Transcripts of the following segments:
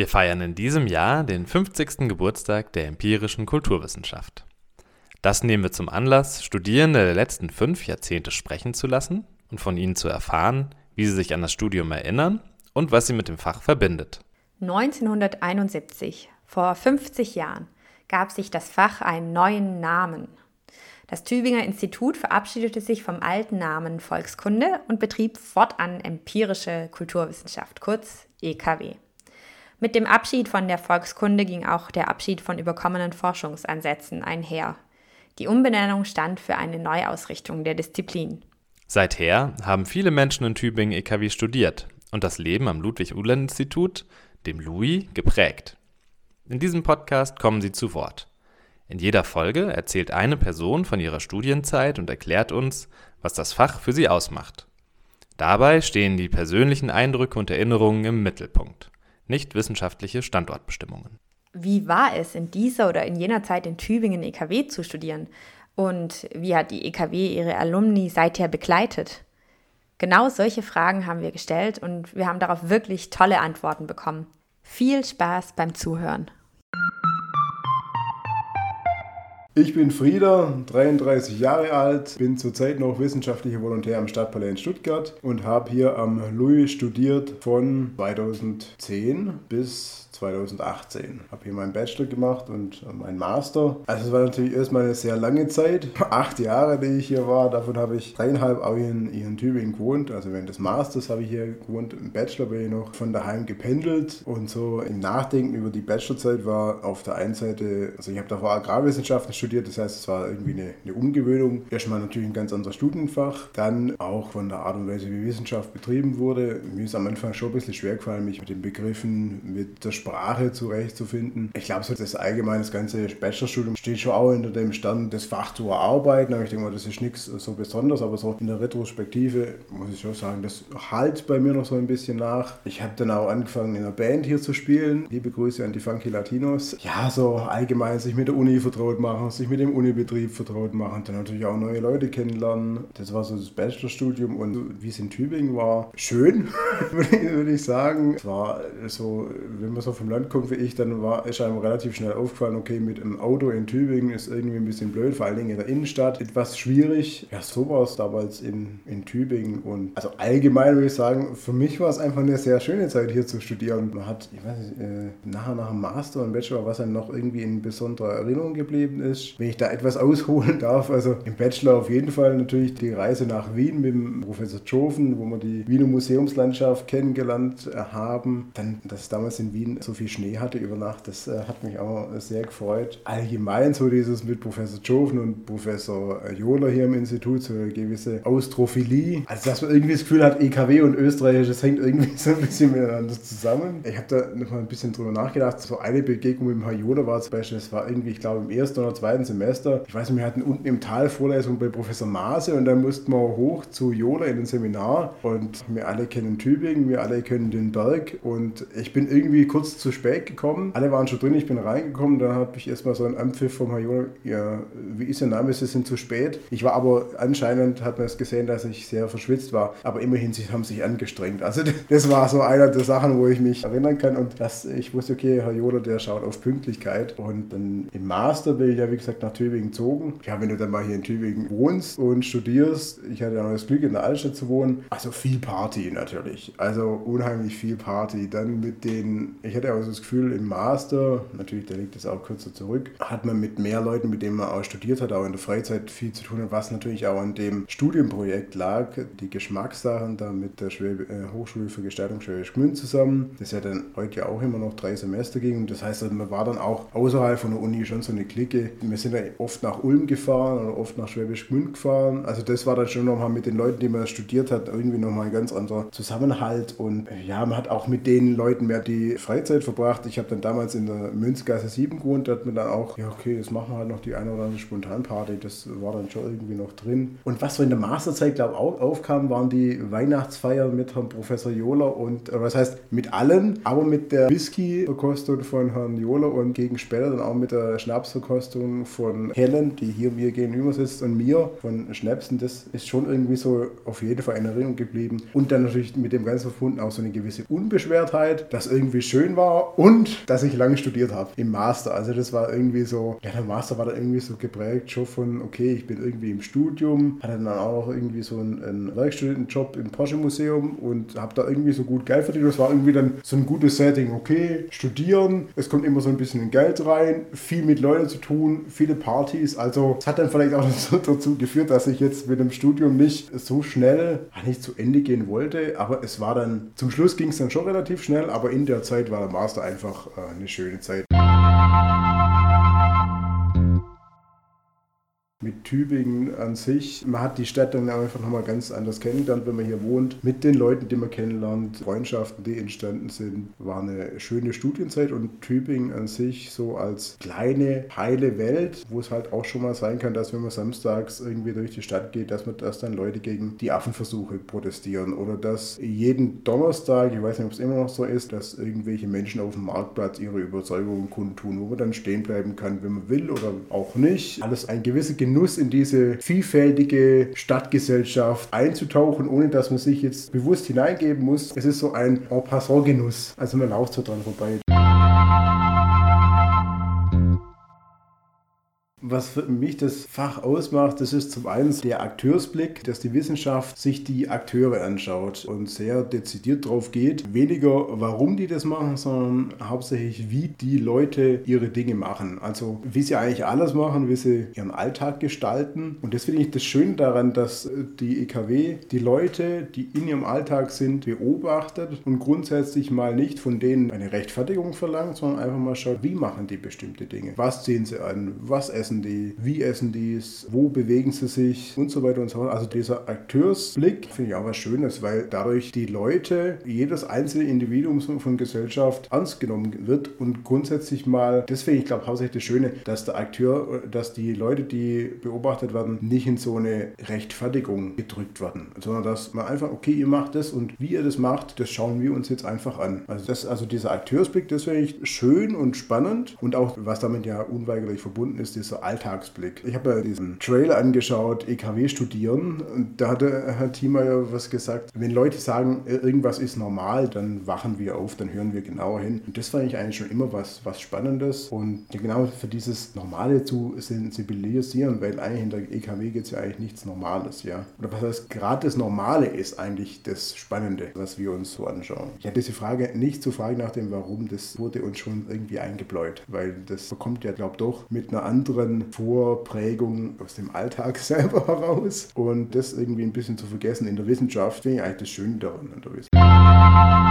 Wir feiern in diesem Jahr den 50. Geburtstag der empirischen Kulturwissenschaft. Das nehmen wir zum Anlass, Studierende der letzten fünf Jahrzehnte sprechen zu lassen und von ihnen zu erfahren, wie sie sich an das Studium erinnern und was sie mit dem Fach verbindet. 1971, vor 50 Jahren, gab sich das Fach einen neuen Namen. Das Tübinger Institut verabschiedete sich vom alten Namen Volkskunde und betrieb fortan empirische Kulturwissenschaft, kurz EKW. Mit dem Abschied von der Volkskunde ging auch der Abschied von überkommenen Forschungsansätzen einher. Die Umbenennung stand für eine Neuausrichtung der Disziplin. Seither haben viele Menschen in Tübingen EKW studiert und das Leben am Ludwig-Uhland-Institut, dem LUI, geprägt. In diesem Podcast kommen sie zu Wort. In jeder Folge erzählt eine Person von ihrer Studienzeit und erklärt uns, was das Fach für sie ausmacht. Dabei stehen die persönlichen Eindrücke und Erinnerungen im Mittelpunkt nicht wissenschaftliche Standortbestimmungen. Wie war es in dieser oder in jener Zeit in Tübingen EKW zu studieren? Und wie hat die EKW ihre Alumni seither begleitet? Genau solche Fragen haben wir gestellt und wir haben darauf wirklich tolle Antworten bekommen. Viel Spaß beim Zuhören. Ich bin Frieder, 33 Jahre alt, bin zurzeit noch wissenschaftlicher Volontär am Stadtpalais in Stuttgart und habe hier am Louis studiert von 2010 bis 2018. Habe hier meinen Bachelor gemacht und äh, meinen Master. Also es war natürlich erstmal eine sehr lange Zeit. Acht Jahre, die ich hier war. Davon habe ich dreieinhalb auch hier in, in Tübingen gewohnt. Also während des Masters habe ich hier gewohnt. Im Bachelor bin ich noch von daheim gependelt. Und so im Nachdenken über die Bachelorzeit war auf der einen Seite, also ich habe davor Agrarwissenschaften studiert. Das heißt, es war irgendwie eine, eine Umgewöhnung. Erstmal natürlich ein ganz anderes Studienfach. Dann auch von der Art und Weise, wie Wissenschaft betrieben wurde. Mir ist am Anfang schon ein bisschen schwer gefallen, mich mit den Begriffen, mit der Sprache zurechtzufinden. Ich glaube, so das allgemeine, das ganze Bachelorstudium steht schon auch hinter dem Stand, das Fach zu erarbeiten. Aber ich denke mal, das ist nichts so Besonderes, aber so in der Retrospektive muss ich schon sagen, das halt bei mir noch so ein bisschen nach. Ich habe dann auch angefangen, in einer Band hier zu spielen. Liebe Grüße an die Funky Latinos. Ja, so allgemein sich mit der Uni vertraut machen, sich mit dem Unibetrieb vertraut machen, dann natürlich auch neue Leute kennenlernen. Das war so das Bachelorstudium und wie es in Tübingen war, schön, würde ich sagen. Es war so, wenn man so vom Land kommt wie ich, dann war, ist einem relativ schnell aufgefallen, okay, mit einem Auto in Tübingen ist irgendwie ein bisschen blöd, vor allen Dingen in der Innenstadt etwas schwierig. Ja, so war es damals in, in Tübingen und also allgemein würde ich sagen, für mich war es einfach eine sehr schöne Zeit hier zu studieren. Man hat, ich weiß nicht, äh, nachher nach dem Master und Bachelor, was einem noch irgendwie in besonderer Erinnerung geblieben ist. Wenn ich da etwas ausholen darf, also im Bachelor auf jeden Fall natürlich die Reise nach Wien mit dem Professor Tschofen, wo wir die Wiener Museumslandschaft kennengelernt haben. Dann, dass es damals in Wien so viel Schnee hatte über Nacht, das äh, hat mich auch sehr gefreut. Allgemein so dieses mit Professor Joven und Professor Johler hier im Institut, so eine gewisse Austrophilie. Also dass man irgendwie das Gefühl hat, EKW und Österreich, das hängt irgendwie so ein bisschen miteinander zusammen. Ich habe da noch mal ein bisschen drüber nachgedacht. So eine Begegnung mit dem Herr Johler war zum Beispiel, das war irgendwie, ich glaube, im ersten oder zweiten Semester. Ich weiß nicht, wir hatten unten im Tal Vorlesung bei Professor Maase und dann mussten wir hoch zu Johler in ein Seminar und wir alle kennen Tübingen, wir alle kennen den Berg und ich bin irgendwie kurz zu spät gekommen. Alle waren schon drin, ich bin reingekommen. Dann habe ich erstmal so einen Anpfiff vom Herrn Jonas. Ja, wie ist Ihr Name? Sie sind zu spät. Ich war aber anscheinend, hat man es gesehen, dass ich sehr verschwitzt war. Aber immerhin, sie haben sich angestrengt. Also das war so einer der Sachen, wo ich mich erinnern kann. Und dass ich wusste, okay, Herr Joda, der schaut auf Pünktlichkeit. Und dann im Master bin ich ja, wie gesagt, nach Tübingen gezogen. Ja, wenn du dann mal hier in Tübingen wohnst und studierst, ich hatte ja noch das Glück, in der Altstadt zu wohnen. Also viel Party natürlich. Also unheimlich viel Party. Dann mit den, ich hatte also das Gefühl, im Master, natürlich, da liegt es auch kürzer zurück, hat man mit mehr Leuten, mit denen man auch studiert hat, auch in der Freizeit viel zu tun was natürlich auch an dem Studienprojekt lag, die Geschmackssachen da mit der Schwäb äh, Hochschule für Gestaltung Schwäbisch Gmünd zusammen, das ja dann heute ja auch immer noch drei Semester ging. Das heißt, man war dann auch außerhalb von der Uni schon so eine Clique. Wir sind ja oft nach Ulm gefahren oder oft nach Schwäbisch Gmünd gefahren. Also das war dann schon nochmal mit den Leuten, die man studiert hat, irgendwie nochmal ein ganz anderer Zusammenhalt. Und ja, man hat auch mit den Leuten mehr die Freizeit verbracht. Ich habe dann damals in der Münzgasse 7 gewohnt, da hat man dann auch, ja okay, jetzt machen wir halt noch die eine oder andere Spontanparty, das war dann schon irgendwie noch drin. Und was so in der Masterzeit, glaube ich, auch aufkam, waren die Weihnachtsfeiern mit Herrn Professor Johler und, äh, was heißt mit allen, aber mit der Whisky-Verkostung von Herrn Johler und gegen später dann auch mit der Schnapsverkostung Von Helen, die hier mir gegenüber sitzt, und mir von Schnäpsen, das ist schon irgendwie so auf jeden Fall in Erinnerung geblieben. Und dann natürlich mit dem Ganzen verbunden auch so eine gewisse Unbeschwertheit, das irgendwie schön war und dass ich lange studiert habe im Master. Also das war irgendwie so, ja, der Master war da irgendwie so geprägt schon von, okay, ich bin irgendwie im Studium, hatte dann auch irgendwie so einen, einen Werkstudentenjob im Porsche Museum und habe da irgendwie so gut Geld verdient. Das war irgendwie dann so ein gutes Setting. Okay, studieren, es kommt immer so ein bisschen Geld rein, viel mit Leuten zu tun, viele Partys. Also es hat dann vielleicht auch dazu geführt, dass ich jetzt mit dem Studium nicht so schnell, nicht zu Ende gehen wollte. Aber es war dann, zum Schluss ging es dann schon relativ schnell, aber in der Zeit war der Master einfach äh, eine schöne Zeit. Mit Tübingen an sich. Man hat die Stadt dann einfach nochmal ganz anders kennengelernt, wenn man hier wohnt. Mit den Leuten, die man kennenlernt, Freundschaften, die entstanden sind, war eine schöne Studienzeit und Tübingen an sich so als kleine, heile Welt, wo es halt auch schon mal sein kann, dass wenn man samstags irgendwie durch die Stadt geht, dass man dass dann Leute gegen die Affenversuche protestieren oder dass jeden Donnerstag, ich weiß nicht, ob es immer noch so ist, dass irgendwelche Menschen auf dem Marktplatz ihre Überzeugungen kundtun, wo man dann stehen bleiben kann, wenn man will oder auch nicht. Alles ein gewisser Genuss in diese vielfältige Stadtgesellschaft einzutauchen, ohne dass man sich jetzt bewusst hineingeben muss. Es ist so ein En passant Genuss. Also man lauft so dran vorbei. Was für mich das Fach ausmacht, das ist zum einen der Akteursblick, dass die Wissenschaft sich die Akteure anschaut und sehr dezidiert drauf geht. Weniger, warum die das machen, sondern hauptsächlich, wie die Leute ihre Dinge machen. Also, wie sie eigentlich alles machen, wie sie ihren Alltag gestalten. Und das finde ich das Schöne daran, dass die EKW die Leute, die in ihrem Alltag sind, beobachtet und grundsätzlich mal nicht von denen eine Rechtfertigung verlangt, sondern einfach mal schaut, wie machen die bestimmte Dinge. Was ziehen sie an? Was essen die, wie essen die es, wo bewegen sie sich und so weiter und so fort. Also dieser Akteursblick finde ich auch was Schönes, weil dadurch die Leute, jedes einzelne Individuum von Gesellschaft ernst genommen wird und grundsätzlich mal, deswegen, ich glaube, hauptsächlich das Schöne, dass der Akteur, dass die Leute, die beobachtet werden, nicht in so eine Rechtfertigung gedrückt werden, sondern dass man einfach, okay, ihr macht das und wie ihr das macht, das schauen wir uns jetzt einfach an. Also, das, also dieser Akteursblick, das finde ich schön und spannend und auch, was damit ja unweigerlich verbunden ist, dieser Alltagsblick. Ich habe ja diesen Trailer angeschaut, EKW studieren, und da hatte Herr Thiemer ja was gesagt. Wenn Leute sagen, irgendwas ist normal, dann wachen wir auf, dann hören wir genauer hin. Und das fand ich eigentlich schon immer was, was Spannendes. Und genau für dieses Normale zu sensibilisieren, weil eigentlich in der EKW geht es ja eigentlich nichts Normales, ja. Oder was heißt, gerade das Normale ist eigentlich das Spannende, was wir uns so anschauen. Ich hatte diese Frage nicht zu fragen nach dem Warum, das wurde uns schon irgendwie eingebläut, weil das kommt ja, glaube ich, doch mit einer anderen Vorprägung aus dem Alltag selber heraus. Und das irgendwie ein bisschen zu vergessen in der Wissenschaft, finde ich eigentlich das Schöne daran in der Wissenschaft.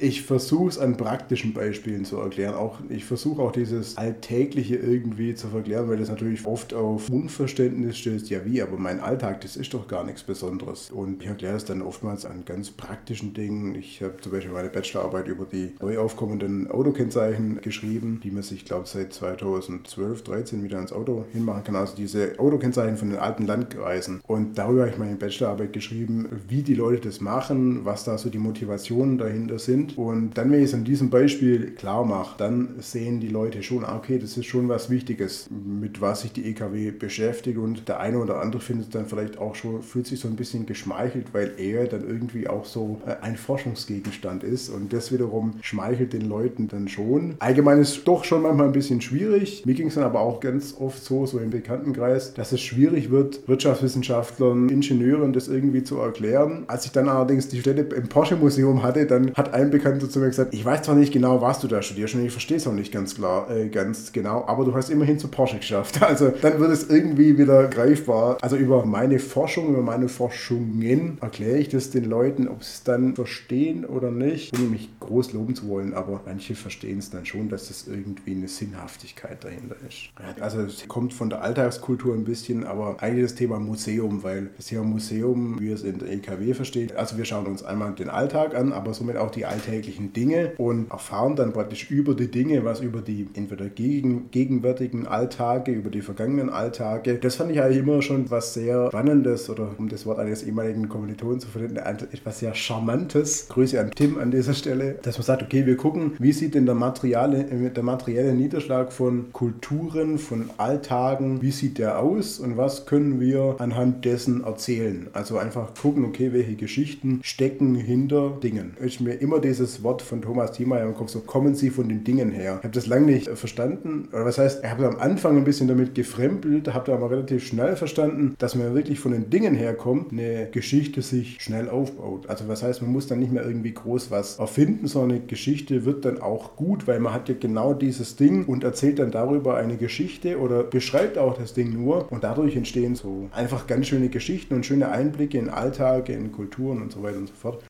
Ich versuche es an praktischen Beispielen zu erklären. Auch, ich versuche auch dieses Alltägliche irgendwie zu verklären, weil das natürlich oft auf Unverständnis stößt. Ja, wie? Aber mein Alltag, das ist doch gar nichts Besonderes. Und ich erkläre es dann oftmals an ganz praktischen Dingen. Ich habe zum Beispiel meine Bachelorarbeit über die neu aufkommenden Autokennzeichen geschrieben, die man sich, glaube ich, seit 2012, 13 wieder ans Auto hinmachen kann. Also diese Autokennzeichen von den alten Landkreisen. Und darüber habe ich meine Bachelorarbeit geschrieben, wie die Leute das machen, was da so die Motivationen dahinter sind sind. Und dann, wenn ich es an diesem Beispiel klar mache, dann sehen die Leute schon, ah, okay, das ist schon was Wichtiges, mit was sich die EKW beschäftigt. Und der eine oder andere findet dann vielleicht auch schon, fühlt sich so ein bisschen geschmeichelt, weil er dann irgendwie auch so äh, ein Forschungsgegenstand ist. Und das wiederum schmeichelt den Leuten dann schon. Allgemein ist es doch schon manchmal ein bisschen schwierig. Mir ging es dann aber auch ganz oft so, so im Bekanntenkreis, dass es schwierig wird, Wirtschaftswissenschaftlern, Ingenieuren das irgendwie zu erklären. Als ich dann allerdings die Stelle im Porsche Museum hatte, dann hat ein Bekannter zu mir gesagt, ich weiß zwar nicht genau, was du da studierst und ich verstehe es auch nicht ganz klar, äh, ganz genau, aber du hast immerhin zu Porsche geschafft. Also dann wird es irgendwie wieder greifbar. Also über meine Forschung, über meine Forschungen erkläre ich das den Leuten, ob sie es dann verstehen oder nicht, ohne mich groß loben zu wollen, aber manche verstehen es dann schon, dass es irgendwie eine Sinnhaftigkeit dahinter ist. Also es kommt von der Alltagskultur ein bisschen, aber eigentlich das Thema Museum, weil das Thema Museum, wie es in der EKW versteht, also wir schauen uns einmal den Alltag an, aber somit auch die Alltag alltäglichen Dinge und erfahren dann praktisch über die Dinge, was über die entweder gegen, gegenwärtigen Alltage, über die vergangenen Alltage. Das fand ich eigentlich immer schon was sehr Spannendes oder um das Wort eines ehemaligen Kommilitonen zu verwenden, etwas sehr Charmantes. Grüße an Tim an dieser Stelle, dass man sagt, okay, wir gucken, wie sieht denn der materielle, der materielle Niederschlag von Kulturen, von Alltagen, wie sieht der aus und was können wir anhand dessen erzählen. Also einfach gucken, okay, welche Geschichten stecken hinter Dingen. Ich mir immer dieses Wort von Thomas Thiemeyer im Kopf, so kommen sie von den Dingen her. Ich habe das lange nicht verstanden. Oder was heißt, ich habe am Anfang ein bisschen damit gefremdelt, habe aber relativ schnell verstanden, dass man wirklich von den Dingen herkommt, eine Geschichte sich schnell aufbaut. Also was heißt, man muss dann nicht mehr irgendwie groß was erfinden, sondern eine Geschichte wird dann auch gut, weil man hat ja genau dieses Ding und erzählt dann darüber eine Geschichte oder beschreibt auch das Ding nur und dadurch entstehen so einfach ganz schöne Geschichten und schöne Einblicke in Alltag, in Kulturen und so weiter und so fort.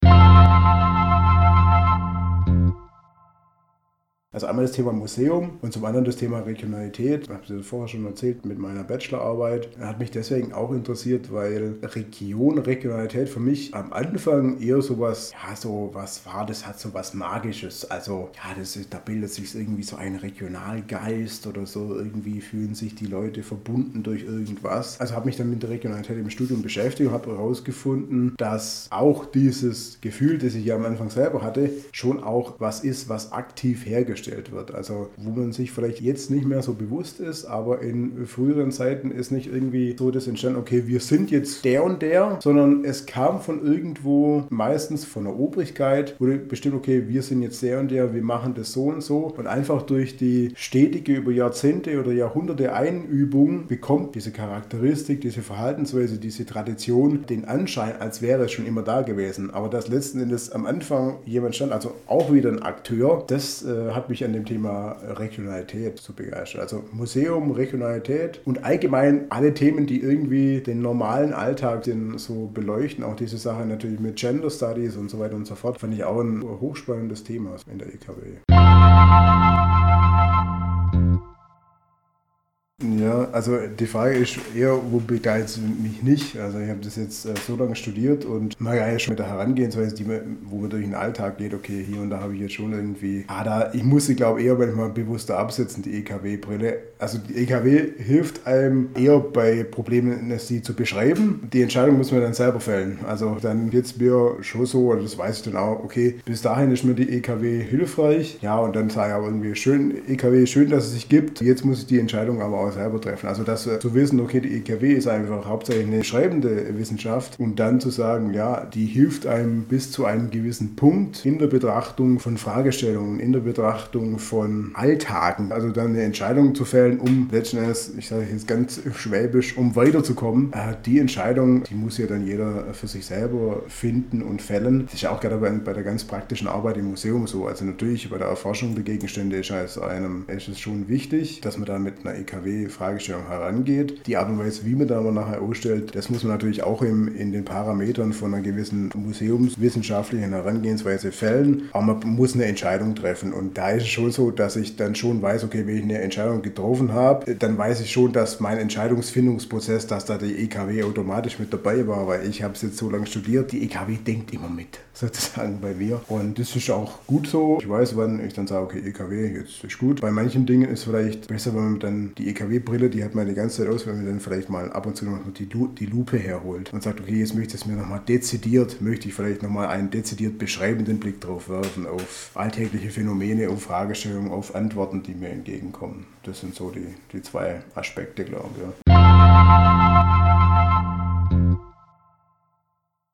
Also einmal das Thema Museum und zum anderen das Thema Regionalität. Ich habe es vorher schon erzählt mit meiner Bachelorarbeit. Hat mich deswegen auch interessiert, weil Region, Regionalität für mich am Anfang eher sowas, ja, so was war, das hat so was Magisches. Also, ja, das da bildet sich irgendwie so ein Regionalgeist oder so. Irgendwie fühlen sich die Leute verbunden durch irgendwas. Also habe mich dann mit der Regionalität im Studium beschäftigt und habe herausgefunden, dass auch dieses Gefühl, das ich ja am Anfang selber hatte, schon auch was ist, was aktiv hergestellt hergestellt wird. Also wo man sich vielleicht jetzt nicht mehr so bewusst ist, aber in früheren Zeiten ist nicht irgendwie so das entstanden, okay, wir sind jetzt der und der, sondern es kam von irgendwo, meistens von der Obrigkeit, wurde bestimmt, okay, wir sind jetzt der und der, wir machen das so und so. Und einfach durch die stetige über Jahrzehnte oder Jahrhunderte Einübung bekommt diese Charakteristik, diese Verhaltensweise, diese Tradition den Anschein, als wäre es schon immer da gewesen. Aber dass letzten Endes am Anfang jemand stand, also auch wieder ein Akteur, das äh, hat mich mich an dem Thema Regionalität zu begeistern. Also Museum, Regionalität und allgemein alle Themen, die irgendwie den normalen Alltag so beleuchten. Auch diese Sache natürlich mit Gender Studies und so weiter und so fort, fand ich auch ein hochspannendes Thema in der EKW. Ja, also die Frage ist eher, wo begeistert mich nicht? Also ich habe das jetzt äh, so lange studiert und man ja schon mit der Herangehensweise, die, wo man durch den Alltag geht, okay, hier und da habe ich jetzt schon irgendwie, ah, da, ich muss sie glaube eher manchmal bewusster absetzen, die EKW-Brille. Also die EKW hilft einem eher bei Problemen, sie zu beschreiben. Die Entscheidung muss man dann selber fällen. Also dann geht es mir schon so, oder das weiß ich dann auch, okay, bis dahin ist mir die EKW hilfreich. Ja, und dann sage ich aber irgendwie, schön, EKW, schön, dass es sich gibt. Jetzt muss ich die Entscheidung aber auch selber treffen. Also das äh, zu wissen, okay, die EKW ist einfach hauptsächlich eine schreibende Wissenschaft und dann zu sagen, ja, die hilft einem bis zu einem gewissen Punkt in der Betrachtung von Fragestellungen, in der Betrachtung von Alltagen. Also dann eine Entscheidung zu fällen, um letzten Endes, ich sage jetzt ganz schwäbisch, um weiterzukommen. Äh, die Entscheidung, die muss ja dann jeder für sich selber finden und fällen. Das ist ja auch gerade bei, bei der ganz praktischen Arbeit im Museum so. Also natürlich bei der Erforschung der Gegenstände ist einem ist es schon wichtig, dass man da mit einer EKW Fragestellung herangeht. Die Art und Weise, wie man da nachher ausstellt, das muss man natürlich auch im, in den Parametern von einer gewissen museumswissenschaftlichen Herangehensweise fällen. Aber man muss eine Entscheidung treffen. Und da ist es schon so, dass ich dann schon weiß, okay, wenn ich eine Entscheidung getroffen habe, dann weiß ich schon, dass mein Entscheidungsfindungsprozess, dass da die EKW automatisch mit dabei war, weil ich habe es jetzt so lange studiert. Die EKW denkt immer mit, sozusagen bei mir. Und das ist auch gut so. Ich weiß, wann ich dann sage, okay, EKW, jetzt ist gut. Bei manchen Dingen ist vielleicht besser, wenn man dann die EKW Brille, die hat man die ganze Zeit aus, wenn man dann vielleicht mal ab und zu noch die, die Lupe herholt und sagt, okay, jetzt möchte ich es mir nochmal dezidiert, möchte ich vielleicht nochmal einen dezidiert beschreibenden Blick drauf werfen, auf alltägliche Phänomene, auf Fragestellungen, auf Antworten, die mir entgegenkommen. Das sind so die, die zwei Aspekte, glaube ich. Ja.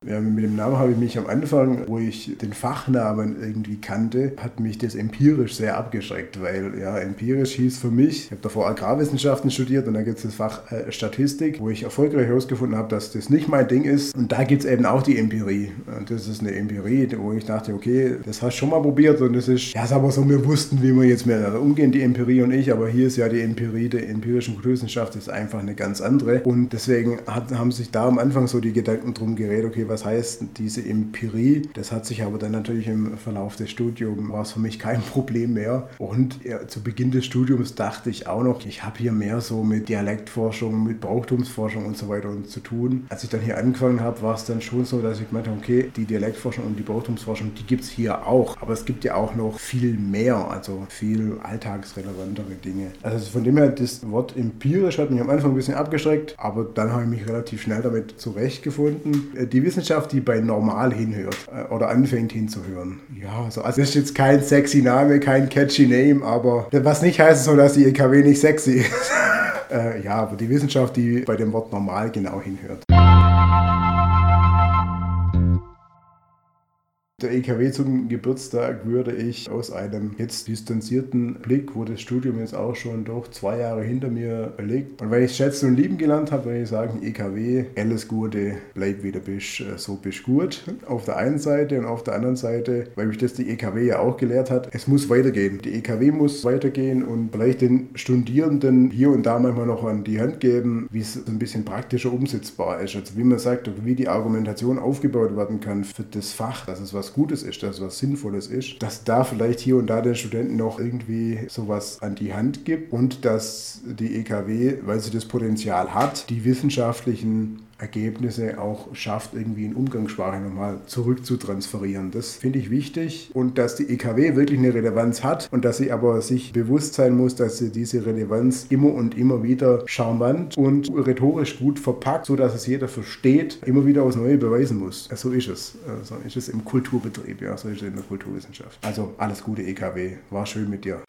Ja, mit dem Namen habe ich mich am Anfang, wo ich den Fachnamen irgendwie kannte, hat mich das empirisch sehr abgeschreckt, weil ja, empirisch hieß für mich, ich habe davor Agrarwissenschaften studiert und da gibt es das Fach äh, Statistik, wo ich erfolgreich herausgefunden habe, dass das nicht mein Ding ist. Und da gibt es eben auch die Empirie. Und das ist eine Empirie, wo ich dachte, okay, das hast du schon mal probiert und das ist, ja, ist aber so, wir wussten, wie wir jetzt miteinander umgehen, die Empirie und ich, aber hier ist ja die Empirie der empirischen Kulturwissenschaft ist einfach eine ganz andere. Und deswegen hat, haben sich da am Anfang so die Gedanken drum geredet, okay, was heißt diese Empirie. Das hat sich aber dann natürlich im Verlauf des Studiums, war es für mich kein Problem mehr. Und ja, zu Beginn des Studiums dachte ich auch noch, ich habe hier mehr so mit Dialektforschung, mit Brauchtumsforschung und so weiter zu tun. Als ich dann hier angefangen habe, war es dann schon so, dass ich gemeint habe, okay, die Dialektforschung und die Brauchtumsforschung, die gibt es hier auch. Aber es gibt ja auch noch viel mehr, also viel alltagsrelevantere Dinge. Also von dem her, das Wort empirisch hat mich am Anfang ein bisschen abgeschreckt, aber dann habe ich mich relativ schnell damit zurechtgefunden. Äh, die Wissenschaft, die bei normal hinhört äh, oder anfängt hinzuhören. Ja, also, also das ist jetzt kein sexy Name, kein catchy Name, aber was nicht heißt so, dass die EKW nicht sexy ist. äh, ja, aber die Wissenschaft, die bei dem Wort normal genau hinhört. Der EKW zum Geburtstag würde ich aus einem jetzt distanzierten Blick, wo das Studium jetzt auch schon doch zwei Jahre hinter mir liegt. Und weil ich schätzen und lieben gelernt habe, würde ich sagen, EKW, alles Gute, bleib wie du bist, äh, so bist gut. Auf der einen Seite und auf der anderen Seite, weil mich das die EKW ja auch gelehrt hat, es muss weitergehen. Die EKW muss weitergehen und vielleicht den Studierenden hier und da manchmal noch an die Hand geben, wie es ein bisschen praktischer umsetzbar ist. Also wie man sagt, wie die Argumentation aufgebaut werden kann für das Fach, dass es Gutes ist, dass was Sinnvolles ist, dass da vielleicht hier und da den Studenten noch irgendwie sowas an die Hand gibt und dass die EKW, weil sie das Potenzial hat, die wissenschaftlichen Ergebnisse auch schafft, irgendwie in Umgangssprache nochmal zurückzutransferieren. Das finde ich wichtig und dass die EKW wirklich eine Relevanz hat und dass sie aber sich bewusst sein muss, dass sie diese Relevanz immer und immer wieder charmant und rhetorisch gut verpackt, sodass es jeder versteht, immer wieder aufs Neue beweisen muss. So ist es. So ist es im Kulturbetrieb, ja, so ist es in der Kulturwissenschaft. Also alles Gute EKW. War schön mit dir.